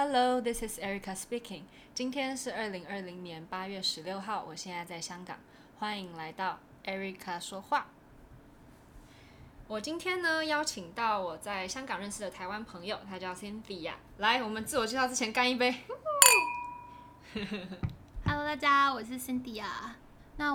Hello, this is Erica speaking. 今天是二零二零年八月十六号，我现在在香港，欢迎来到 Erica 说话。我今天呢邀请到我在香港认识的台湾朋友，他叫 Cynthia。来，我们自我介绍之前干一杯。Hello，大家，我是 Cynthia。那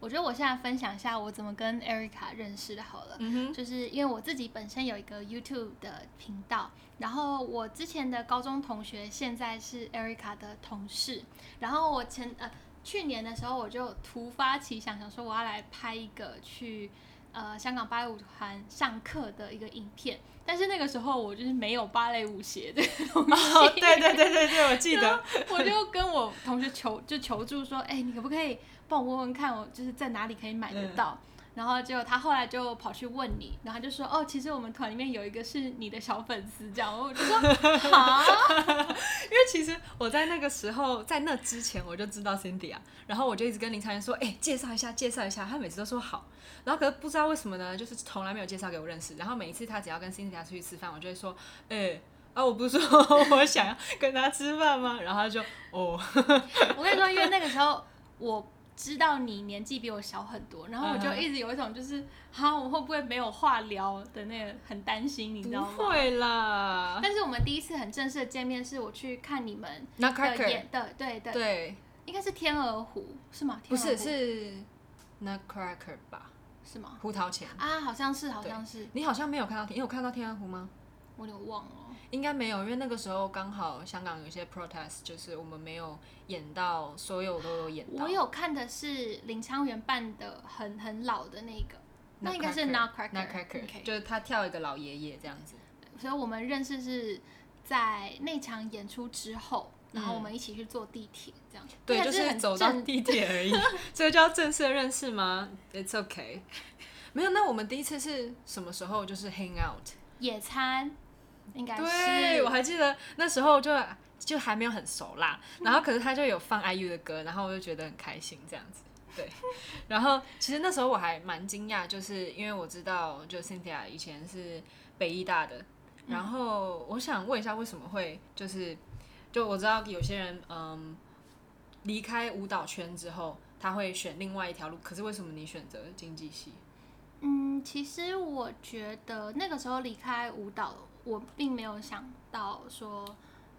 我，觉得我现在分享一下我怎么跟 Erica 认识的好了。嗯哼，就是因为我自己本身有一个 YouTube 的频道，然后我之前的高中同学现在是 Erica 的同事，然后我前呃去年的时候我就突发奇想，想说我要来拍一个去。呃，香港芭蕾舞团上课的一个影片，但是那个时候我就是没有芭蕾舞鞋的东西。哦，对对对对对，我记得。我就跟我同学求就求助说，哎、欸，你可不可以帮我问问看，我就是在哪里可以买得到？嗯然后就他后来就跑去问你，然后他就说哦，其实我们团里面有一个是你的小粉丝，这样。我就说 好，因为其实我在那个时候，在那之前我就知道 Cindy 啊，然后我就一直跟林长元说，哎，介绍一下，介绍一下，他每次都说好，然后可是不知道为什么呢，就是从来没有介绍给我认识，然后每一次他只要跟 Cindy 出去吃饭，我就会说，哎，啊，我不是说 我想要跟他吃饭吗？然后他就哦，我跟你说，因为那个时候我。知道你年纪比我小很多，然后我就一直有一种就是，哈、uh-huh.，我会不会没有话聊的那个很担心，你知道吗？不会啦。但是我们第一次很正式的见面，是我去看你们的演的，对对对，应该是天鹅湖是吗？不是，是 Nutcracker 吧？是吗？胡桃钳啊，好像是，好像是。你好像没有看到天，你有看到天鹅湖吗？我有点忘了。应该没有，因为那个时候刚好香港有一些 protest，就是我们没有演到，所有都有演到。我有看的是林昌元扮的很很老的那个，那应该是 Nutcracker，就是他跳一个老爷爷这样子。所以我们认识是在那场演出之后，然后我们一起去坐地铁这样。对，就是走到地铁而已。这个叫正式的认识吗？It's okay。没有，那我们第一次是什么时候？就是 hang out 野餐。应该是，对，我还记得那时候就就还没有很熟啦，然后可是他就有放 IU 的歌，然后我就觉得很开心这样子，对。然后其实那时候我还蛮惊讶，就是因为我知道就 Cynthia 以前是北艺大的，然后我想问一下为什么会就是就我知道有些人嗯离开舞蹈圈之后他会选另外一条路，可是为什么你选择经济系？嗯，其实我觉得那个时候离开舞蹈。我并没有想到说，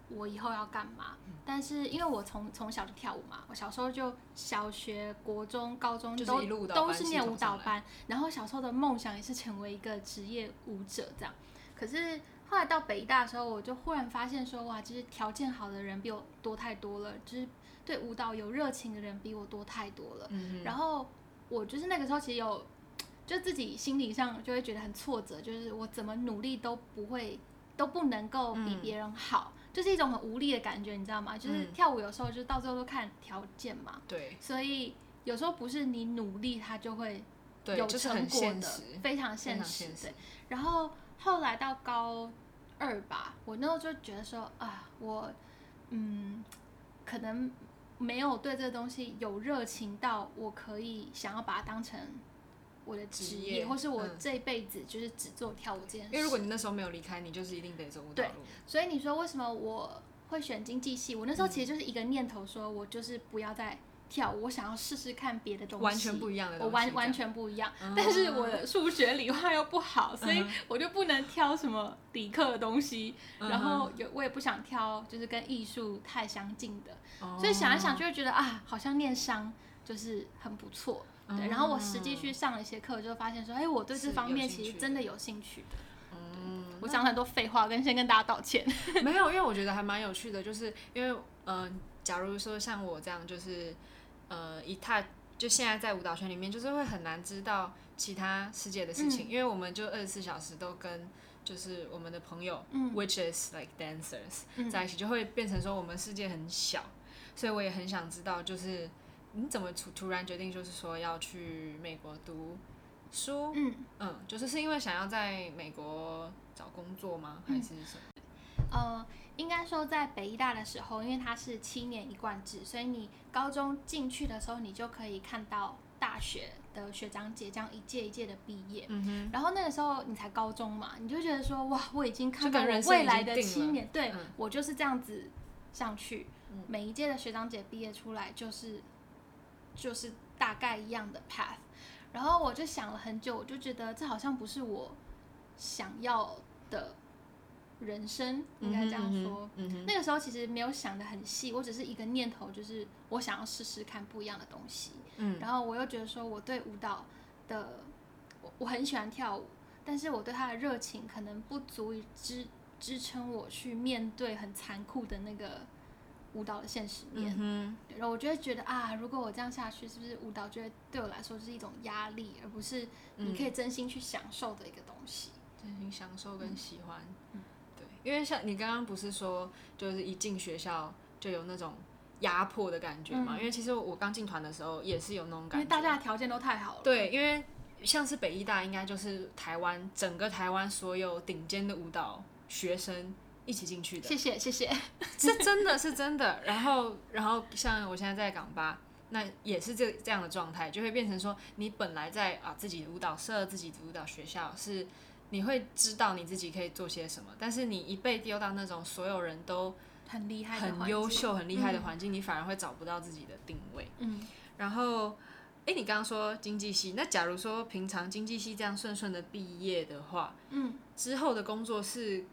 我以后要干嘛。但是因为我从从小就跳舞嘛，我小时候就小学、国中、高中都都是念舞蹈班。然后小时候的梦想也是成为一个职业舞者这样。可是后来到北大的时候，我就忽然发现说，哇，其实条件好的人比我多太多了，就是对舞蹈有热情的人比我多太多了。然后我就是那个时候其实有。就自己心理上就会觉得很挫折，就是我怎么努力都不会，都不能够比别人好，嗯，就是一种很无力的感觉，你知道吗？就是跳舞有时候就到最后都看条件嘛。对。所以有时候不是你努力它就会有成果的，就是，非常现实。对。然后后来到高二吧，我那时候就觉得说啊，我嗯，可能没有对这个东西有热情到我可以想要把它当成。我的职业，或是我这辈子就是只做跳舞这件事。因为如果你那时候没有离开，你就是一定得走舞蹈路。对，所以你说为什么我会选经济系？我那时候其实就是一个念头，说我就是不要再跳舞，我想要试试看别的东西，完全不一样的东西。我完完全不一样，但是我的数学、理化又不好，所以我就不能挑什么理科的东西。然后有我也不想挑就是跟艺术太相近的，所以想一想就会觉得啊，好像念商就是很不错。对，然后我实际去上了一些课，就发现说，哎，我对这方面其实真的有兴趣的。嗯，我讲很多废话，跟先跟大家道歉。没有，因为我觉得还蛮有趣的，就是因为，嗯、呃，假如说像我这样，就是，呃，一踏就现在在舞蹈圈里面，就是会很难知道其他世界的事情，嗯、因为我们就二十四小时都跟就是我们的朋友、嗯、，which is like dancers，在一起，就会变成说我们世界很小，所以我也很想知道，就是。你怎么突突然决定就是说要去美国读书？嗯。嗯，就是是因为想要在美国找工作吗？还是什么？呃，应该说在北医大的时候，因为它是七年一贯制，所以你高中进去的时候，你就可以看到大学的学长姐这样一届一届的毕业，嗯哼，然后那个时候你才高中嘛，你就觉得说哇，我已经看到我未来的七年，对、嗯、我就是这样子上去，嗯、每一届的学长姐毕业出来就是就是大概一样的 path，然后我就想了很久，我就觉得这好像不是我想要的。人生应该这样说，嗯嗯、那个时候其实没有想的很细，我只是一个念头，就是我想要试试看不一样的东西。嗯，然后我又觉得说，我对舞蹈的，我我很喜欢跳舞，但是我对它的热情可能不足以支支撑我去面对很残酷的那个舞蹈的现实面。嗯，然后我就会觉得啊，如果我这样下去，是不是舞蹈就会对我来说是一种压力，而不是你可以真心去享受的一个东西？真心享受跟喜欢。嗯因为像你刚刚不是说，就是一进学校就有那种压迫的感觉嘛？嗯、因为其实我刚进团的时候也是有那种感觉，因为大家的条件都太好了。对，因为像是北医大，应该就是台湾整个台湾所有顶尖的舞蹈学生一起进去的。谢谢谢谢，是真的是真的。然后然后像我现在在港吧，那也是这这样的状态，就会变成说，你本来在啊自己的舞蹈社、自己的舞蹈学校是。你会知道你自己可以做些什么，但是你一被丢到那种所有人都很厉害、很优秀、很厉害的环境，嗯、你反而会找不到自己的定位。嗯，然后，哎，你刚刚说经济系，那假如说平常经济系这样顺顺的毕业的话，嗯，之后的工作是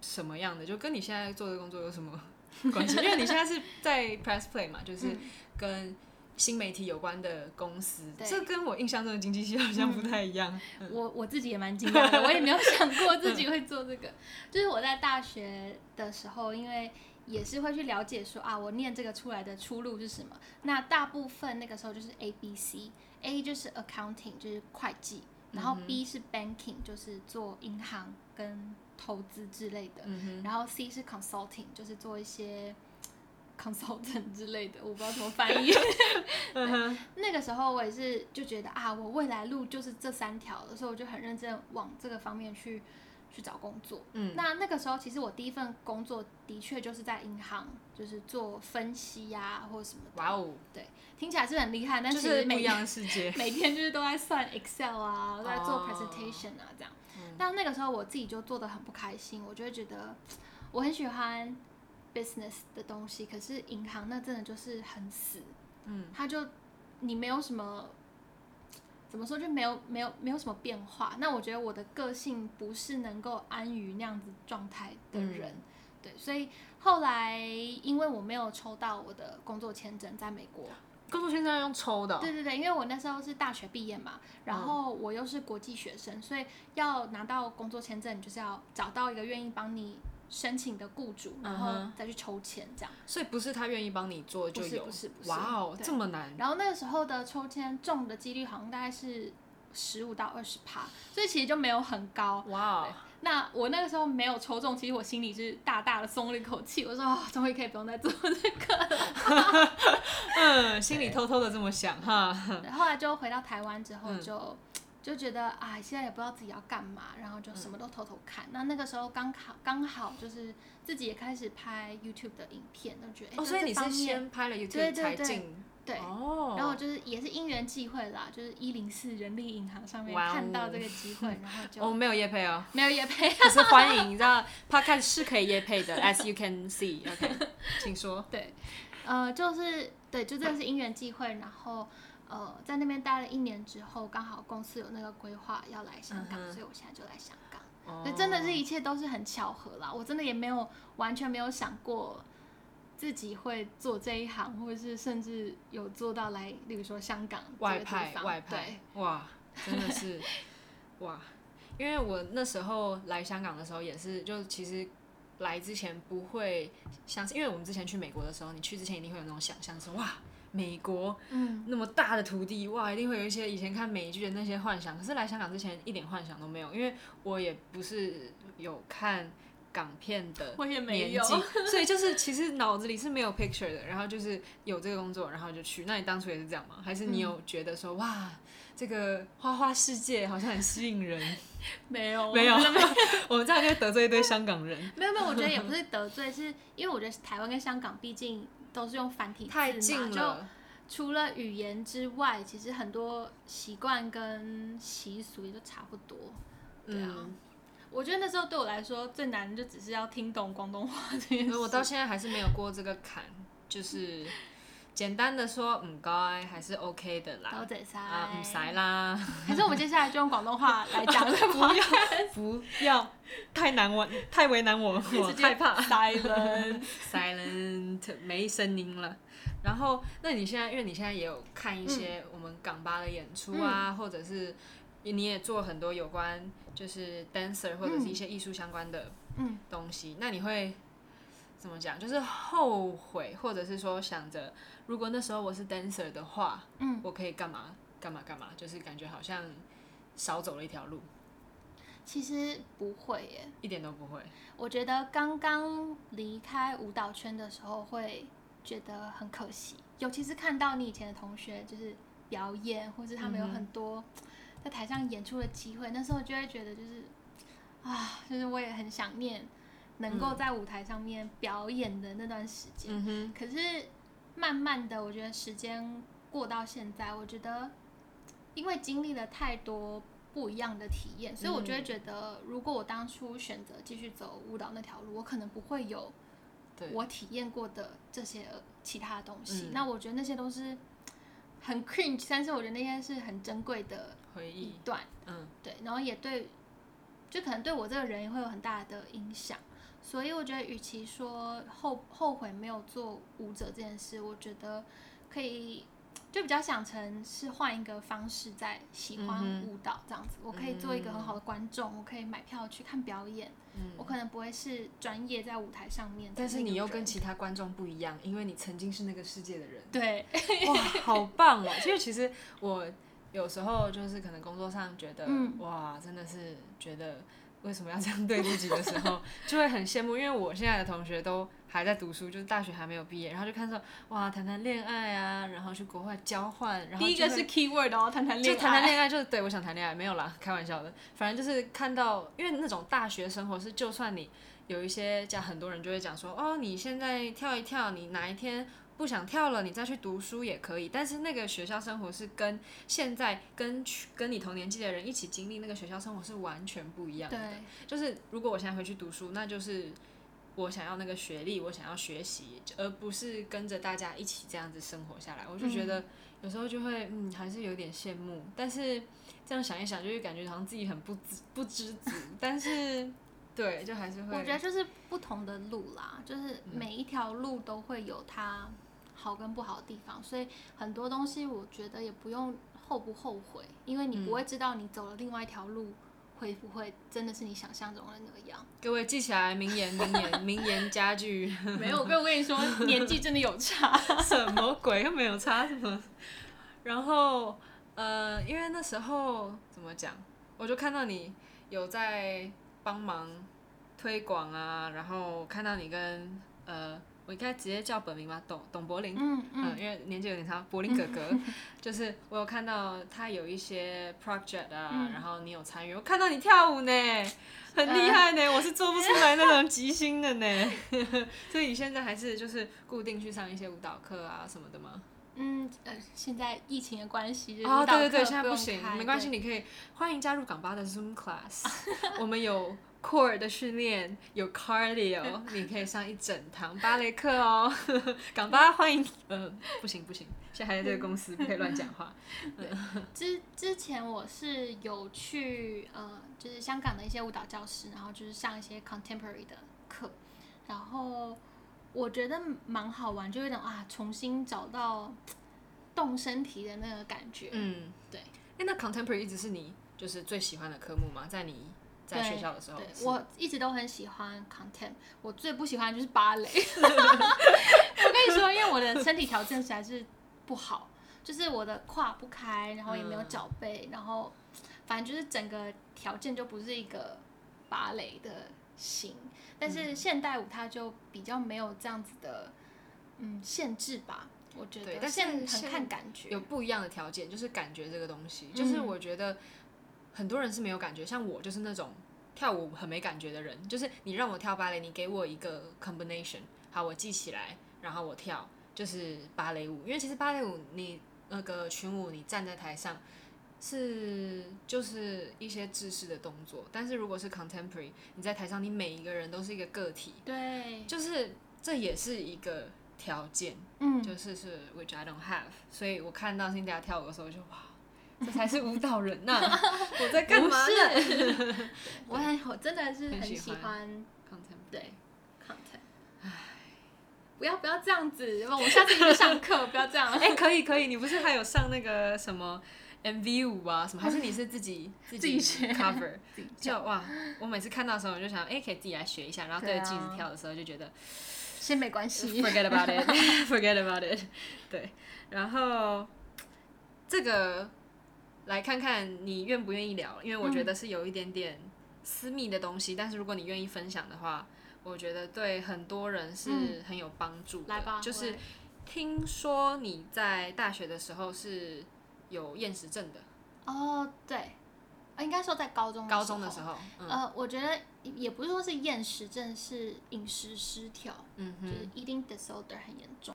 什么样的？就跟你现在做的工作有什么 关系？因为你现在是在 Press Play 嘛，就是跟。新媒体有关的公司，对这跟我印象中的经济系好像不太一样。我我自己也蛮惊讶的，我也没有想过自己会做这个。就是我在大学的时候，因为也是会去了解说啊，我念这个出来的出路是什么。那大部分那个时候就是 A B C，A 就是 accounting，就是会计，然后 B 是 banking，就是做银行跟投资之类的，嗯、然后 C 是 consulting，就是做一些。consultant 之类的，我不知道怎么翻译。那个时候我也是就觉得啊，我未来路就是这三条的，所以我就很认真往这个方面去去找工作。嗯，那那个时候其实我第一份工作的确就是在银行，就是做分析呀、啊、或者什么的。哇哦，对，听起来是很厉害，但是不一样的世界，每天就是都在算 Excel 啊，都在做 presentation 啊这样。嗯，但那个时候我自己就做得很不开心，我就会觉得我很喜欢。business 的东西，可是银行那真的就是很死，嗯，他就你没有什么怎么说就没有没有没有什么变化。那我觉得我的个性不是能够安于那样子状态的人，嗯、对，所以后来因为我没有抽到我的工作签证，在美国 工作签证要用抽的，对对对，因为我那时候是大学毕业嘛，然后我又是国际学生，嗯、所以要拿到工作签证，就是要找到一个愿意帮你。申请的雇主，然后再去抽签这样，所以不是他愿意帮你做就有，不是不是不是，哇哦，这么难。然后那个时候的抽签中的几率好像大概是十五到二十趴，所以其实就没有很高。哇哦，那我那个时候没有抽中，其实我心里是大大的松了一口气，我说哦，终于可以不用再做这个了。嗯，心里偷偷的这么想哈。后来就回到台湾之后就。就觉得啊，现在也不知道自己要干嘛，然后就什么都偷偷看。嗯、那那个时候刚好刚好就是自己也开始拍 YouTube 的影片，就觉得哦，所以你是先拍了 YouTube 才进对，哦，然后就是也是因缘际会啦，就是一零四人力银行上面看到这个机会，哦、然后就哦没有业配哦，没有业配，可是欢迎，你知道 Podcast 是可以业配的，As you can see，OK，、okay, 请说。对，呃，就是对，就真的是因缘际会，然后。呃，在那边待了一年之后，刚好公司有那个规划要来香港，嗯、哼。所以我现在就来香港。哦、所以真的是一切都是很巧合啦，我真的也没有完全没有想过自己会做这一行，或者是甚至有做到来，例如说香港外派外派。对哇，真的是哇！因为我那时候来香港的时候也是，就其实来之前不会相信，因为我们之前去美国的时候，你去之前一定会有那种想象，说哇。美国，嗯，那么大的土地，哇，一定会有一些以前看美剧的那些幻想。可是来香港之前一点幻想都没有，因为我也不是有看港片的年纪，我也没有，所以就是其实脑子里是没有 picture 的。然后就是有这个工作，然后就去。那你当初也是这样吗？还是你有觉得说，嗯、哇，这个花花世界好像很吸引人？没有，没有，我们这样就得罪一堆香港人。没有没有，我觉得也不是得罪，是因为我觉得台湾跟香港毕竟。都是用繁体字嘛，太近了，除了语言之外，其实很多习惯跟习俗也都差不多。对啊，嗯、我觉得那时候对我来说最难的就只是要听懂广东话这件事。我到现在还是没有过这个坎，就是。简单的说，唔该还是 OK 的啦。啊，唔使啦。可是我们接下来就用广东话来讲，不要，不要，太难我，太为难我，我害怕。Silent，Silent，没声音了。然后，那你现在，因为你现在也有看一些我们港巴的演出啊，嗯、或者是你也做很多有关就是 dancer 或者是一些艺术相关的东西，嗯、那你会怎么讲？就是后悔，或者是说想着。如果那时候我是 dancer 的话，嗯，我可以干嘛干嘛干嘛，就是感觉好像少走了一条路。其实不会耶，一点都不会。我觉得刚刚离开舞蹈圈的时候会觉得很可惜，尤其是看到你以前的同学就是表演，或者他们有很多在台上演出的机会，嗯、那时候就会觉得就是啊，就是我也很想念能够在舞台上面表演的那段时间。可是。慢慢的，我觉得时间过到现在，我觉得因为经历了太多不一样的体验，所以我就会觉得，如果我当初选择继续走舞蹈那条路，我可能不会有我体验过的这些其他的东西。那我觉得那些都是很 cringe，但是我觉得那些是很珍贵的回忆一段。嗯，对，然后也对，就可能对我这个人也会有很大的影响。所以我觉得，与其说后后悔没有做舞者这件事，我觉得可以就比较想成是换一个方式在喜欢舞蹈这样子。嗯、我可以做一个很好的观众，嗯、我可以买票去看表演。嗯、我可能不会是专业在舞台上面，但是你又跟其他观众不一样，因为你曾经是那个世界的人。对，哇，好棒哦！因为其实我有时候就是可能工作上觉得，嗯、哇，真的是觉得。为什么要这样对自己的时候，就会很羡慕，因为我现在的同学都还在读书，就是大学还没有毕业，然后就看到哇，谈谈恋爱啊，然后去国外交换，然后第一个是 keyword 哦，谈谈恋爱，就谈谈恋爱，就是对我想谈恋爱，没有啦，开玩笑的，反正就是看到，因为那种大学生活是，就算你有一些讲，很多人就会讲说，哦，你现在跳一跳，你哪一天。不想跳了，你再去读书也可以。但是那个学校生活是跟现在跟跟你同年纪的人一起经历那个学校生活是完全不一样的。对，就是如果我现在回去读书，那就是我想要那个学历，我想要学习，而不是跟着大家一起这样子生活下来。我就觉得有时候就会嗯，还是有点羡慕。但是这样想一想，就会感觉好像自己很不知不知足。但是对，就还是会。我觉得就是不同的路啦，就是每一条路都会有它。好跟不好的地方，所以很多东西我觉得也不用后不后悔，因为你不会知道你走了另外一条路会不会真的是你想象中的那个样。各位记起来名言，名言，名言佳句。没有，我跟你说，年纪真的有差。什么鬼？又没有差什么？然后呃，因为那时候怎么讲，我就看到你有在帮忙推广啊，然后看到你跟呃。我应该直接叫本名吧？董董柏林，嗯因为年纪有点长，柏林哥哥，嗯、就是我有看到他有一些 project 啊，嗯、然后你有参与，我看到你跳舞呢，很厉害呢，呃、我是做不出来那种即兴的呢，所以你现在还是就是固定去上一些舞蹈课啊什么的吗？嗯呃，现在疫情的关系，哦对对对，现在不行，没关系，你可以欢迎加入港巴的 Zoom class，我们有。Core 的训练有 cardio，你可以上一整堂芭蕾课哦。港巴欢迎，呃，不行不行，现在还在这个公司，不可以乱讲话。之之前我是有去呃，就是香港的一些舞蹈教室，然后就是上一些 contemporary 的课，然后我觉得蛮好玩，就有点啊，重新找到动身体的那个感觉。嗯，对。哎，那 contemporary 一直是你就是最喜欢的科目吗？在你在学校的时候，我一直都很喜欢 content，我最不喜欢的就是芭蕾。我跟你说，因为我的身体条件实在是不好，就是我的胯不开，然后也没有脚背，嗯、然后反正就是整个条件就不是一个芭蕾的型。但是现代舞它就比较没有这样子的嗯限制吧，我觉得。但是很看感觉，有不一样的条件，就是感觉这个东西，就是我觉得。很多人是没有感觉，像我就是那种跳舞很没感觉的人。就是你让我跳芭蕾，你给我一个 combination，好，我记起来，然后我跳，就是芭蕾舞，因为其实芭蕾舞你那个群舞，你站在台上是就是一些制式的动作，但是如果是 contemporary，你在台上，你每一个人都是一个个体，对，就是这也是一个条件，嗯，就是是 which I don't have，所以我看到辛迪亚跳舞的时候就哇。这才是舞蹈人呐、啊！我在干嘛呢？我很，我真的是很喜欢 content，对 content。唉，不要不要这样子，我下次去上课，不要这样。哎、欸，可以可以，你不是还有上那个什么 MV 舞啊？什么？还是你是自己 自己 cover？就哇，我每次看到的时候，我就想，哎、欸，可以自己来学一下。然后对着镜子跳的时候，就觉得先没关系，forget about it，forget about it。对，然后这个。来看看你愿不愿意聊，因为我觉得是有一点点私密的东西，嗯、但是如果你愿意分享的话，我觉得对很多人是很有帮助的。来吧，就是听说你在大学的时候是有厌食症的。哦，对，应该说在高中高中的时候，嗯、呃，我觉得也不是说是厌食症，是饮食失调，嗯哼，就是 eating disorder 很严重。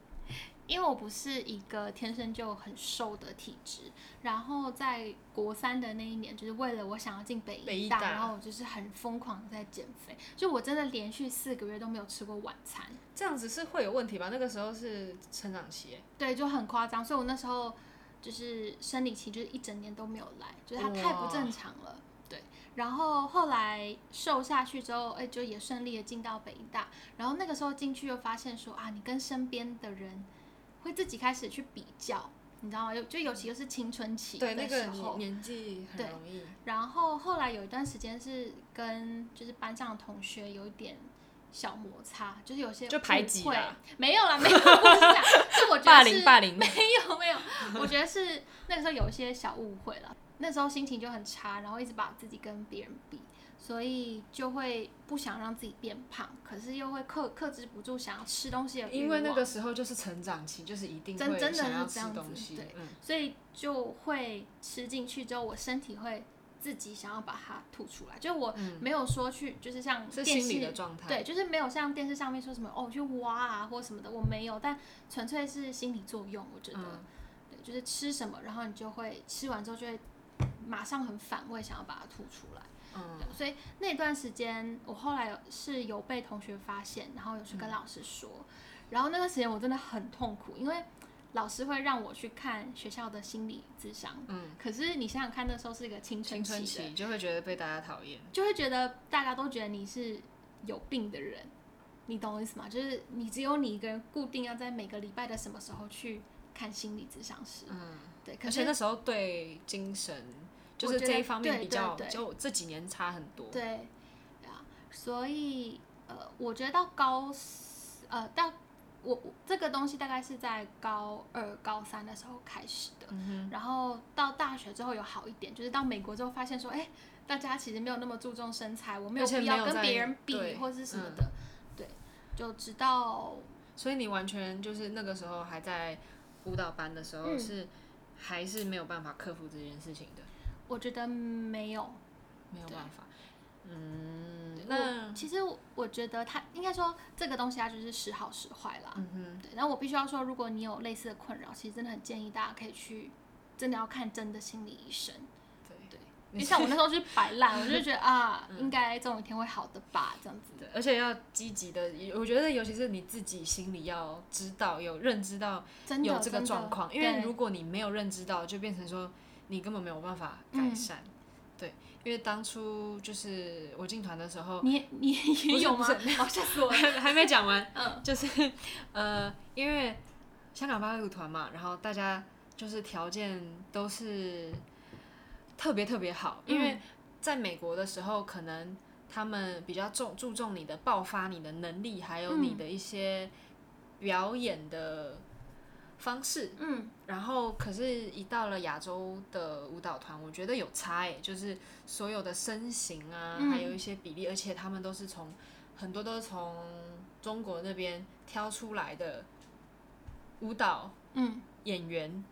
因为我不是一个天生就很瘦的体质，然后在国三的那一年，就是为了我想要进北医大，然后我就是很疯狂的在减肥，就我真的连续四个月都没有吃过晚餐。这样子是会有问题吧？那个时候是成长期，对，就很夸张，所以我那时候就是生理期，就是一整年都没有来，就是它太不正常了。对，然后后来瘦下去之后，哎，就也顺利的进到北医大，然后那个时候进去又发现说啊，你跟身边的人。会自己开始去比较，你知道吗？就尤其又是青春期的时候，对那个年纪很容易。然后后来有一段时间是跟就是班上的同学有一点小摩擦，就是有些就排挤了。没有啦，没有，不是这样。就我觉得是霸凌，霸凌。没有没有，我觉得是那个时候有一些小误会了。那时候心情就很差，然后一直把自己跟别人比。所以就会不想让自己变胖，可是又会克克制不住想要吃东西的。因为那个时候就是成长期，就是一定会想要吃东西。对，嗯、所以就会吃进去之后，我身体会自己想要把它吐出来。就我没有说去，就是像电视，是心理的状态。对，就是没有像电视上面说什么哦去挖啊或什么的，我没有，但纯粹是心理作用。我觉得，嗯、对，就是吃什么，然后你就会吃完之后就会马上很反胃，想要把它吐出来。嗯，所以那段时间我后来是有被同学发现，然后有去跟老师说，嗯、然后那段时间我真的很痛苦，因为老师会让我去看学校的心理智商，嗯，可是你想想看，那时候是一个青春期，青春期就会觉得被大家讨厌，就会觉得大家都觉得你是有病的人，你懂我意思吗？就是你只有你一个人固定要在每个礼拜的什么时候去看心理咨商师，嗯，对，可是那时候对精神。就是这一方面比较，就这几年差很多。对，啊，所以呃，我觉得到高，呃，到我这个东西大概是在高二、高三的时候开始的，嗯、哼然后到大学之后有好一点，就是到美国之后发现说，哎、欸，大家其实没有那么注重身材，我没有必要跟别人比或是什么的，嗯、对，就直到，所以你完全就是那个时候还在舞蹈班的时候是、嗯、还是没有办法克服这件事情的。我觉得没有，没有办法。嗯，那其实我觉得他应该说这个东西它就是时好时坏啦。嗯哼，对。那我必须要说，如果你有类似的困扰，其实真的很建议大家可以去，真的要看真的心理医生。对对。因为像我那时候就是摆烂，我就觉得 啊，应该总有一天会好的吧，这样子。对，而且要积极的，我觉得尤其是你自己心里要知道，有认知到有这个状况，因为如果你没有认知到，就变成说。你根本没有办法改善，嗯、对，因为当初就是我进团的时候，你你也有吗？好吓死我了，还还没讲完，嗯，就是呃，因为香港芭蕾舞团嘛，然后大家就是条件都是特别特别好，因为在美国的时候，可能他们比较重注重你的爆发、你的能力，还有你的一些表演的。方式，嗯，然后可是，一到了亚洲的舞蹈团，我觉得有差诶，就是所有的身形啊，嗯、还有一些比例，而且他们都是从很多都是从中国那边挑出来的舞蹈，嗯，演员，嗯、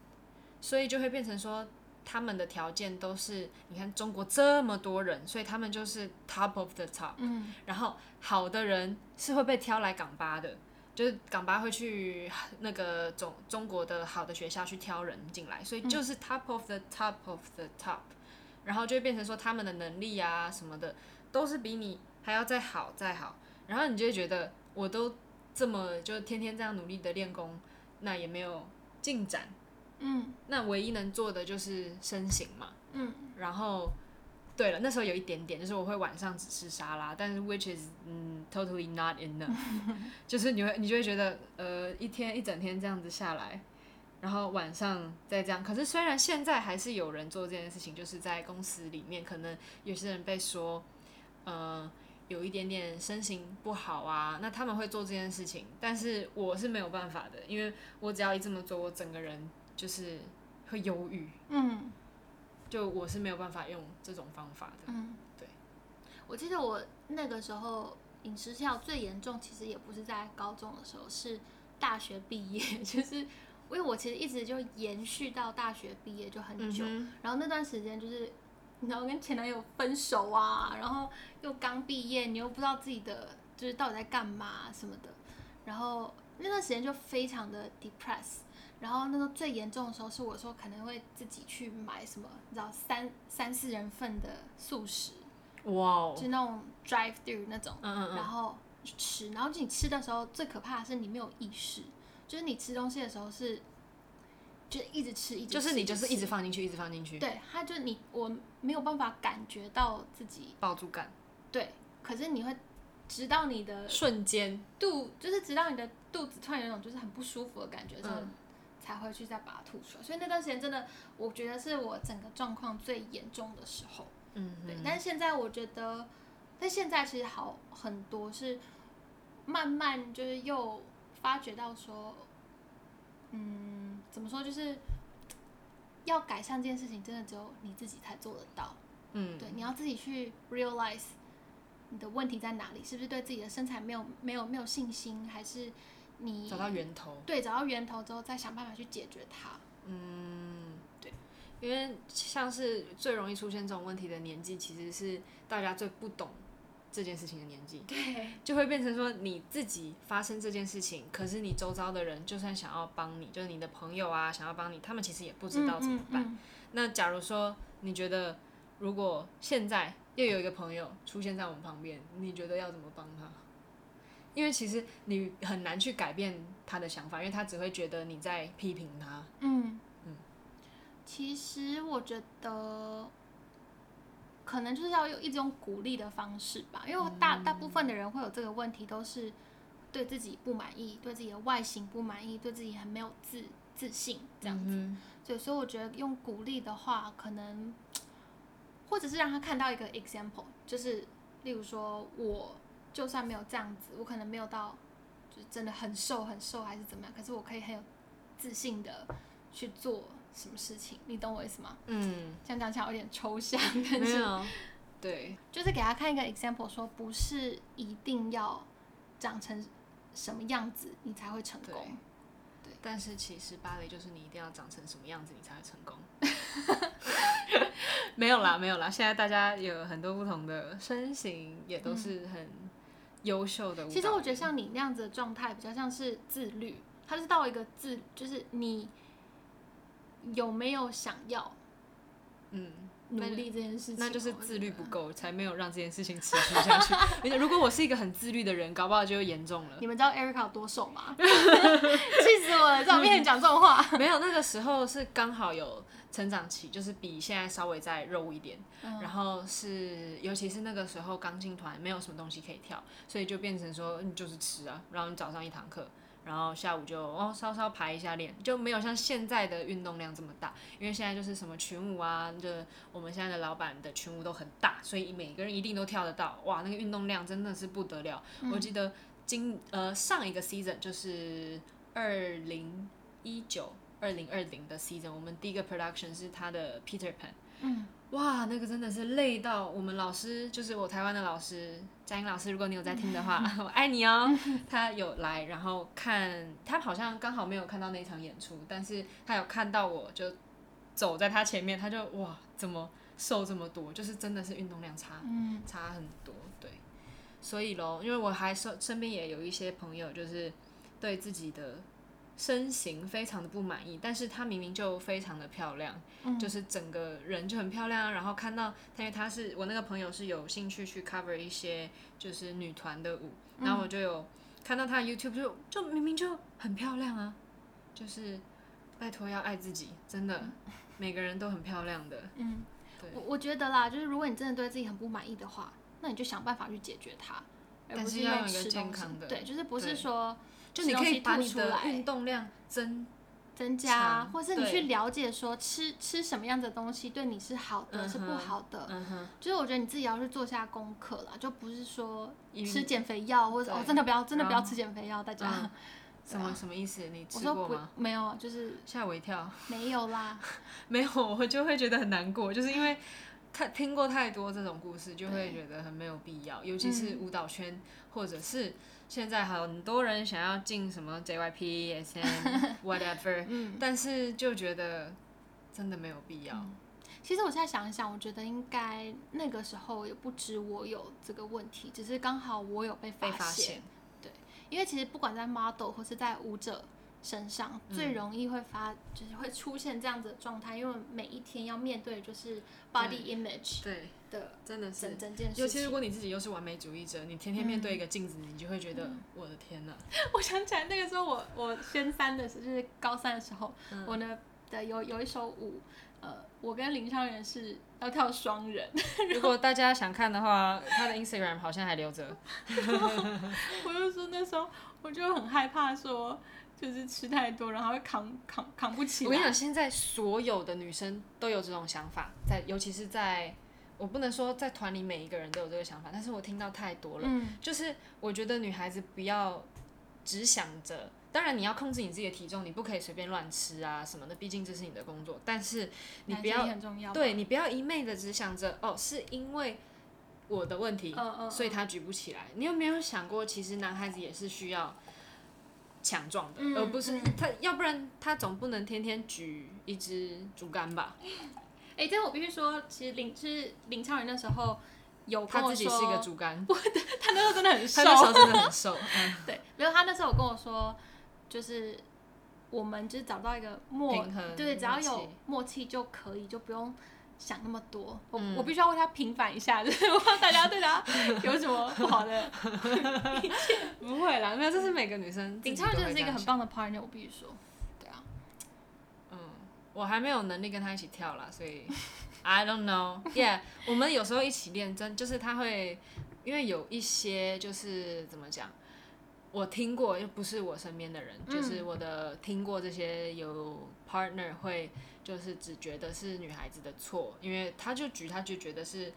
所以就会变成说，他们的条件都是，你看中国这么多人，所以他们就是 top of the top，嗯，然后好的人是会被挑来港巴的。就是港巴会去那个中中国的好的学校去挑人进来，所以就是 top of the top of the top，然后就会变成说他们的能力啊什么的都是比你还要再好再好，然后你就会觉得我都这么就天天这样努力的练功，那也没有进展，嗯，那唯一能做的就是身形嘛，嗯，然后。对了，那时候有一点点，就是我会晚上只吃沙拉，但是 which is 嗯 totally not enough，就是你会你就会觉得呃一天一整天这样子下来，然后晚上再这样。可是虽然现在还是有人做这件事情，就是在公司里面，可能有些人被说呃有一点点身形不好啊，那他们会做这件事情，但是我是没有办法的，因为我只要一这么做，我整个人就是会忧郁。嗯。就我是没有办法用这种方法的。嗯，对。我记得我那个时候饮食失调最严重，其实也不是在高中的时候，是大学毕业。就是因为我其实一直就延续到大学毕业就很久，嗯、然后那段时间就是，你知道跟前男友分手啊，然后又刚毕业，你又不知道自己的就是到底在干嘛什么的，然后那段时间就非常的 depressed。然后那个最严重的时候，是我说可能会自己去买什么，你知道三三四人份的素食，哇 Wow，就那种 drive through 那种，嗯嗯嗯，然后吃，然后你吃的时候最可怕的是你没有意识，就是你吃东西的时候是，就一直吃一直，就是你就是一直放进去，一直放进去，对，他就你我没有办法感觉到自己饱足感，对，可是你会直到你的瞬间肚，就是直到你的肚子突然有一种就是很不舒服的感觉的时候。嗯才会去再把它吐出来，所以那段时间真的，我觉得是我整个状况最严重的时候。嗯，对。但是现在我觉得，但现在其实好很多，是慢慢就是又发觉到说，嗯，怎么说，就是要改善这件事情，真的只有你自己才做得到。嗯，对，你要自己去 realize 你的问题在哪里，是不是对自己的身材没有没有没有信心，还是？你找到源头，对，找到源头之后再想办法去解决它。嗯，对，因为像是最容易出现这种问题的年纪，其实是大家最不懂这件事情的年纪。对，就会变成说你自己发生这件事情，可是你周遭的人就算想要帮你，就是你的朋友啊，想要帮你，他们其实也不知道怎么办。嗯嗯嗯。那假如说你觉得，如果现在又有一个朋友出现在我们旁边，你觉得要怎么帮他？因为其实你很难去改变他的想法，因为他只会觉得你在批评他。嗯嗯，其实我觉得可能就是要用一种鼓励的方式吧，因为大大部分的人会有这个问题，都是对自己不满意，对自己的外形不满意，对自己很没有自自信这样子。嗯、所以，所以我觉得用鼓励的话，可能或者是让他看到一个 example，就是例如说我。就算没有这样子，我可能没有到，就是真的很瘦很瘦还是怎么样，可是我可以很有自信的去做什么事情，你懂我意思吗？嗯，这样讲起来有点抽象，但是，对，就是给他看一个 example，说不是一定要长成什么样子你才会成功，对，对，但是其实芭蕾就是你一定要长成什么样子你才会成功。没有啦，没有啦，现在大家有很多不同的身形，也都是很。优秀的。其实我觉得像你那样子的状态，比较像是自律。他是到一个自，就是你有没有想要，嗯，努力这件事情，那就是自律不够，才没有让这件事情持续下去。而且如果我是一个很自律的人，搞不好就严重了。你们知道 Erica 有多瘦吗？气死我了！在我面前讲这种话。没有，那个时候是刚好有。成长期就是比现在稍微再肉一点，嗯、然后是尤其是那个时候刚进团，没有什么东西可以跳，所以就变成说你就是吃啊，然后你早上一堂课，然后下午就哦稍稍排一下练，就没有像现在的运动量这么大，因为现在就是什么群舞啊，就我们现在的老板的群舞都很大，所以每个人一定都跳得到，哇，那个运动量真的是不得了。嗯、我记得今呃上一个 season 就是二零一九。二零二零的 season，我们第一个 production 是他的 Peter Pan，嗯，哇，那个真的是累到我们老师，就是我台湾的老师佳音老师，如果你有在听的话，嗯、我爱你哦。他有来，然后看他好像刚好没有看到那场演出，但是他有看到我就走在他前面，他就哇，怎么瘦这么多？就是真的是运动量差，嗯，差很多，对。所以咯，因为我还身身边也有一些朋友，就是对自己的身形非常的不满意，但是她明明就非常的漂亮，嗯、就是整个人就很漂亮。然后看到，因为她是我那个朋友是有兴趣去 cover 一些就是女团的舞，嗯、然后我就有看到她的 YouTube 就就明明就很漂亮啊，就是拜托要爱自己，真的、嗯、每个人都很漂亮的。嗯，对，我我觉得啦，就是如果你真的对自己很不满意的话，那你就想办法去解决它，而不是用吃东西。但是要有一个健康的，对，就是不是说。就你可以把你的运动量增增加，或是你去了解说吃吃什么样的东西对你是好的，是不好的。嗯就是我觉得你自己要去做下功课啦，就不是说吃减肥药或者哦，真的不要真的不要吃减肥药，大家。什么什么意思？你吃过吗？没有，就是吓我一跳。没有啦，没有，我就会觉得很难过，就是因为他听过太多这种故事，就会觉得很没有必要，尤其是舞蹈圈或者是。现在很多人想要进什么 JYP、SM、whatever，但是就觉得真的没有必要。嗯、其实我现在想一想，我觉得应该那个时候也不止我有这个问题，只是刚好我有被发现。被发现。对，因为其实不管在 model 或是在舞者身上，嗯、最容易会发就是会出现这样子的状态，因为每一天要面对就是 body image。对的。真的是整件事，尤其如果你自己又是完美主义者，你天天面对一个镜子，你就会觉得，我的天哪！我想起来那个时候，我我宣三的时候，就是高三的时候，我呢的有有一首舞，呃，我跟林超人是要跳双人。如果大家想看的话，他的 Instagram 好像还留着。我就说那时候我就很害怕，说就是吃太多，然后会扛扛扛不起来。我跟你讲，现在所有的女生都有这种想法，在尤其是在。我不能说在团里每一个人都有这个想法，但是我听到太多了。嗯，就是我觉得女孩子不要只想着，当然你要控制你自己的体重，你不可以随便乱吃啊什么的，毕竟这是你的工作。但是你不要，对，你不要一昧的只想着哦，是因为我的问题，所以他举不起来。你有没有想过，其实男孩子也是需要强壮的，而不是他，要不然他总不能天天举一支竹竿吧？哎，但我必须说，其实林是林超人那时候有他自己是一个竹竿，不，他那时候真的很瘦，他那时候真的很瘦。嗯、对，没有他那时候有跟我说，就是我们就是找到一个默平衡，对，只要有默契就可以，就不用想那么多。我、嗯、我必须要为他平反一下，就是我怕大家对他 有什么不好的 意见。不会啦，没有，这是每个女生。林超人真的是一个很棒的 partner，我必须说。对啊我还没有能力跟他一起跳啦，所以 I don't know。Yeah，我们有时候一起练，真就是他会，因为有一些就是怎么讲，我听过又不是我身边的人，嗯、就是我的听过这些有 partner 会就是只觉得是女孩子的错，因为他就举他就觉得是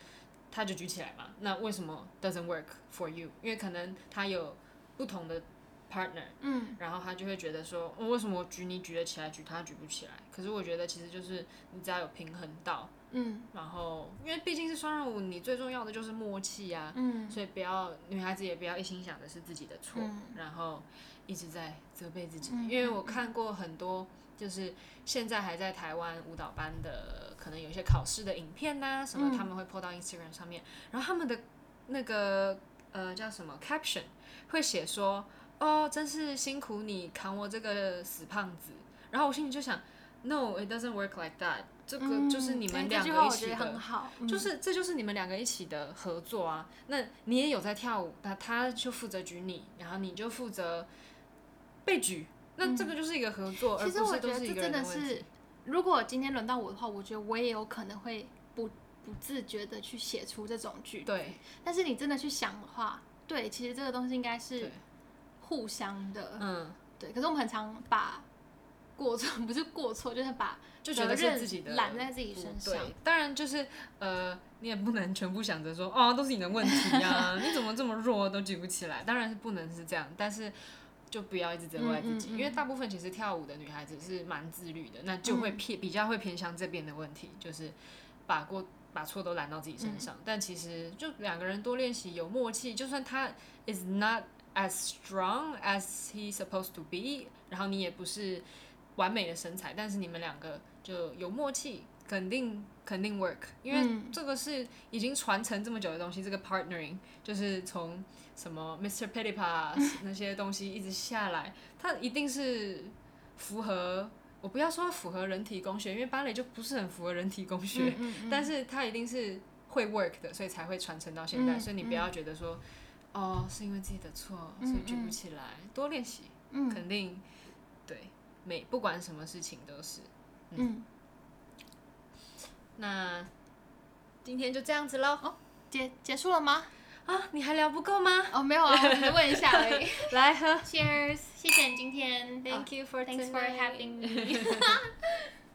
他就举起来嘛，那为什么 doesn't work for you？因为可能他有不同的。partner，嗯，然后他就会觉得说，哦，为什么我举你举得起来，举他举不起来？可是我觉得其实就是你只要有平衡到，嗯，然后因为毕竟是双人舞，你最重要的就是默契啊，嗯，所以不要女孩子也不要一心想的是自己的错，嗯，然后一直在责备自己，嗯，因为我看过很多就是现在还在台湾舞蹈班的，可能有一些考试的影片呐，什么他们会 po 到 Instagram 上面，然后他们的那个呃叫什么 caption 会写说。哦，真是辛苦你扛我这个死胖子。然后我心里就想，No，it doesn't work like that。这个就是你们两个一起的，就是这就是你们两个一起的合作啊。那你也有在跳舞，那他就负责举你，然后你就负责被举。那这个就是一个合作，而不是都是一个人的问题。其实我觉得这真的是，如果今天轮到我的话，我觉得我也有可能会不不自觉的去写出这种句。对。但是你真的去想的话，对，其实这个东西应该是。互相的，嗯，对。可是我们很常把过错，不是过错，就是把就觉得是自己的揽在自己身上。对，当然就是呃，你也不能全部想着说，哦，都是你的问题呀，啊，你怎么这么弱都举不起来？当然是不能是这样，但是就不要一直责怪自己，嗯嗯嗯，因为大部分其实跳舞的女孩子是蛮自律的，那就会偏比较会偏向这边的问题，就是把过把错都揽到自己身上。嗯，但其实就两个人多练习，有默契，就算他 is not。As strong as he supposed to be，然后你也不是完美的身材，但是你们两个就有默契，肯定肯定 work，因为这个是已经传承这么久的东西，这个 partnering 就是从什么 Mr. Petipas 那些东西一直下来，它一定是符合。我不要说符合人体工学，因为芭蕾就不是很符合人体工学，嗯嗯嗯，但是它一定是会 work 的，所以才会传承到现在。所以你不要觉得说，哦，是因为自己的错，所以举不起来，多练习，嗯，肯定对，每不管什么事情都是，嗯。嗯，那今天就这样子喽，哦，结结束了吗？啊，你还聊不够吗？哦，没有啊，我只是问一下而已。来喝，Cheers！谢谢你今天，Thank you for thanks for having me。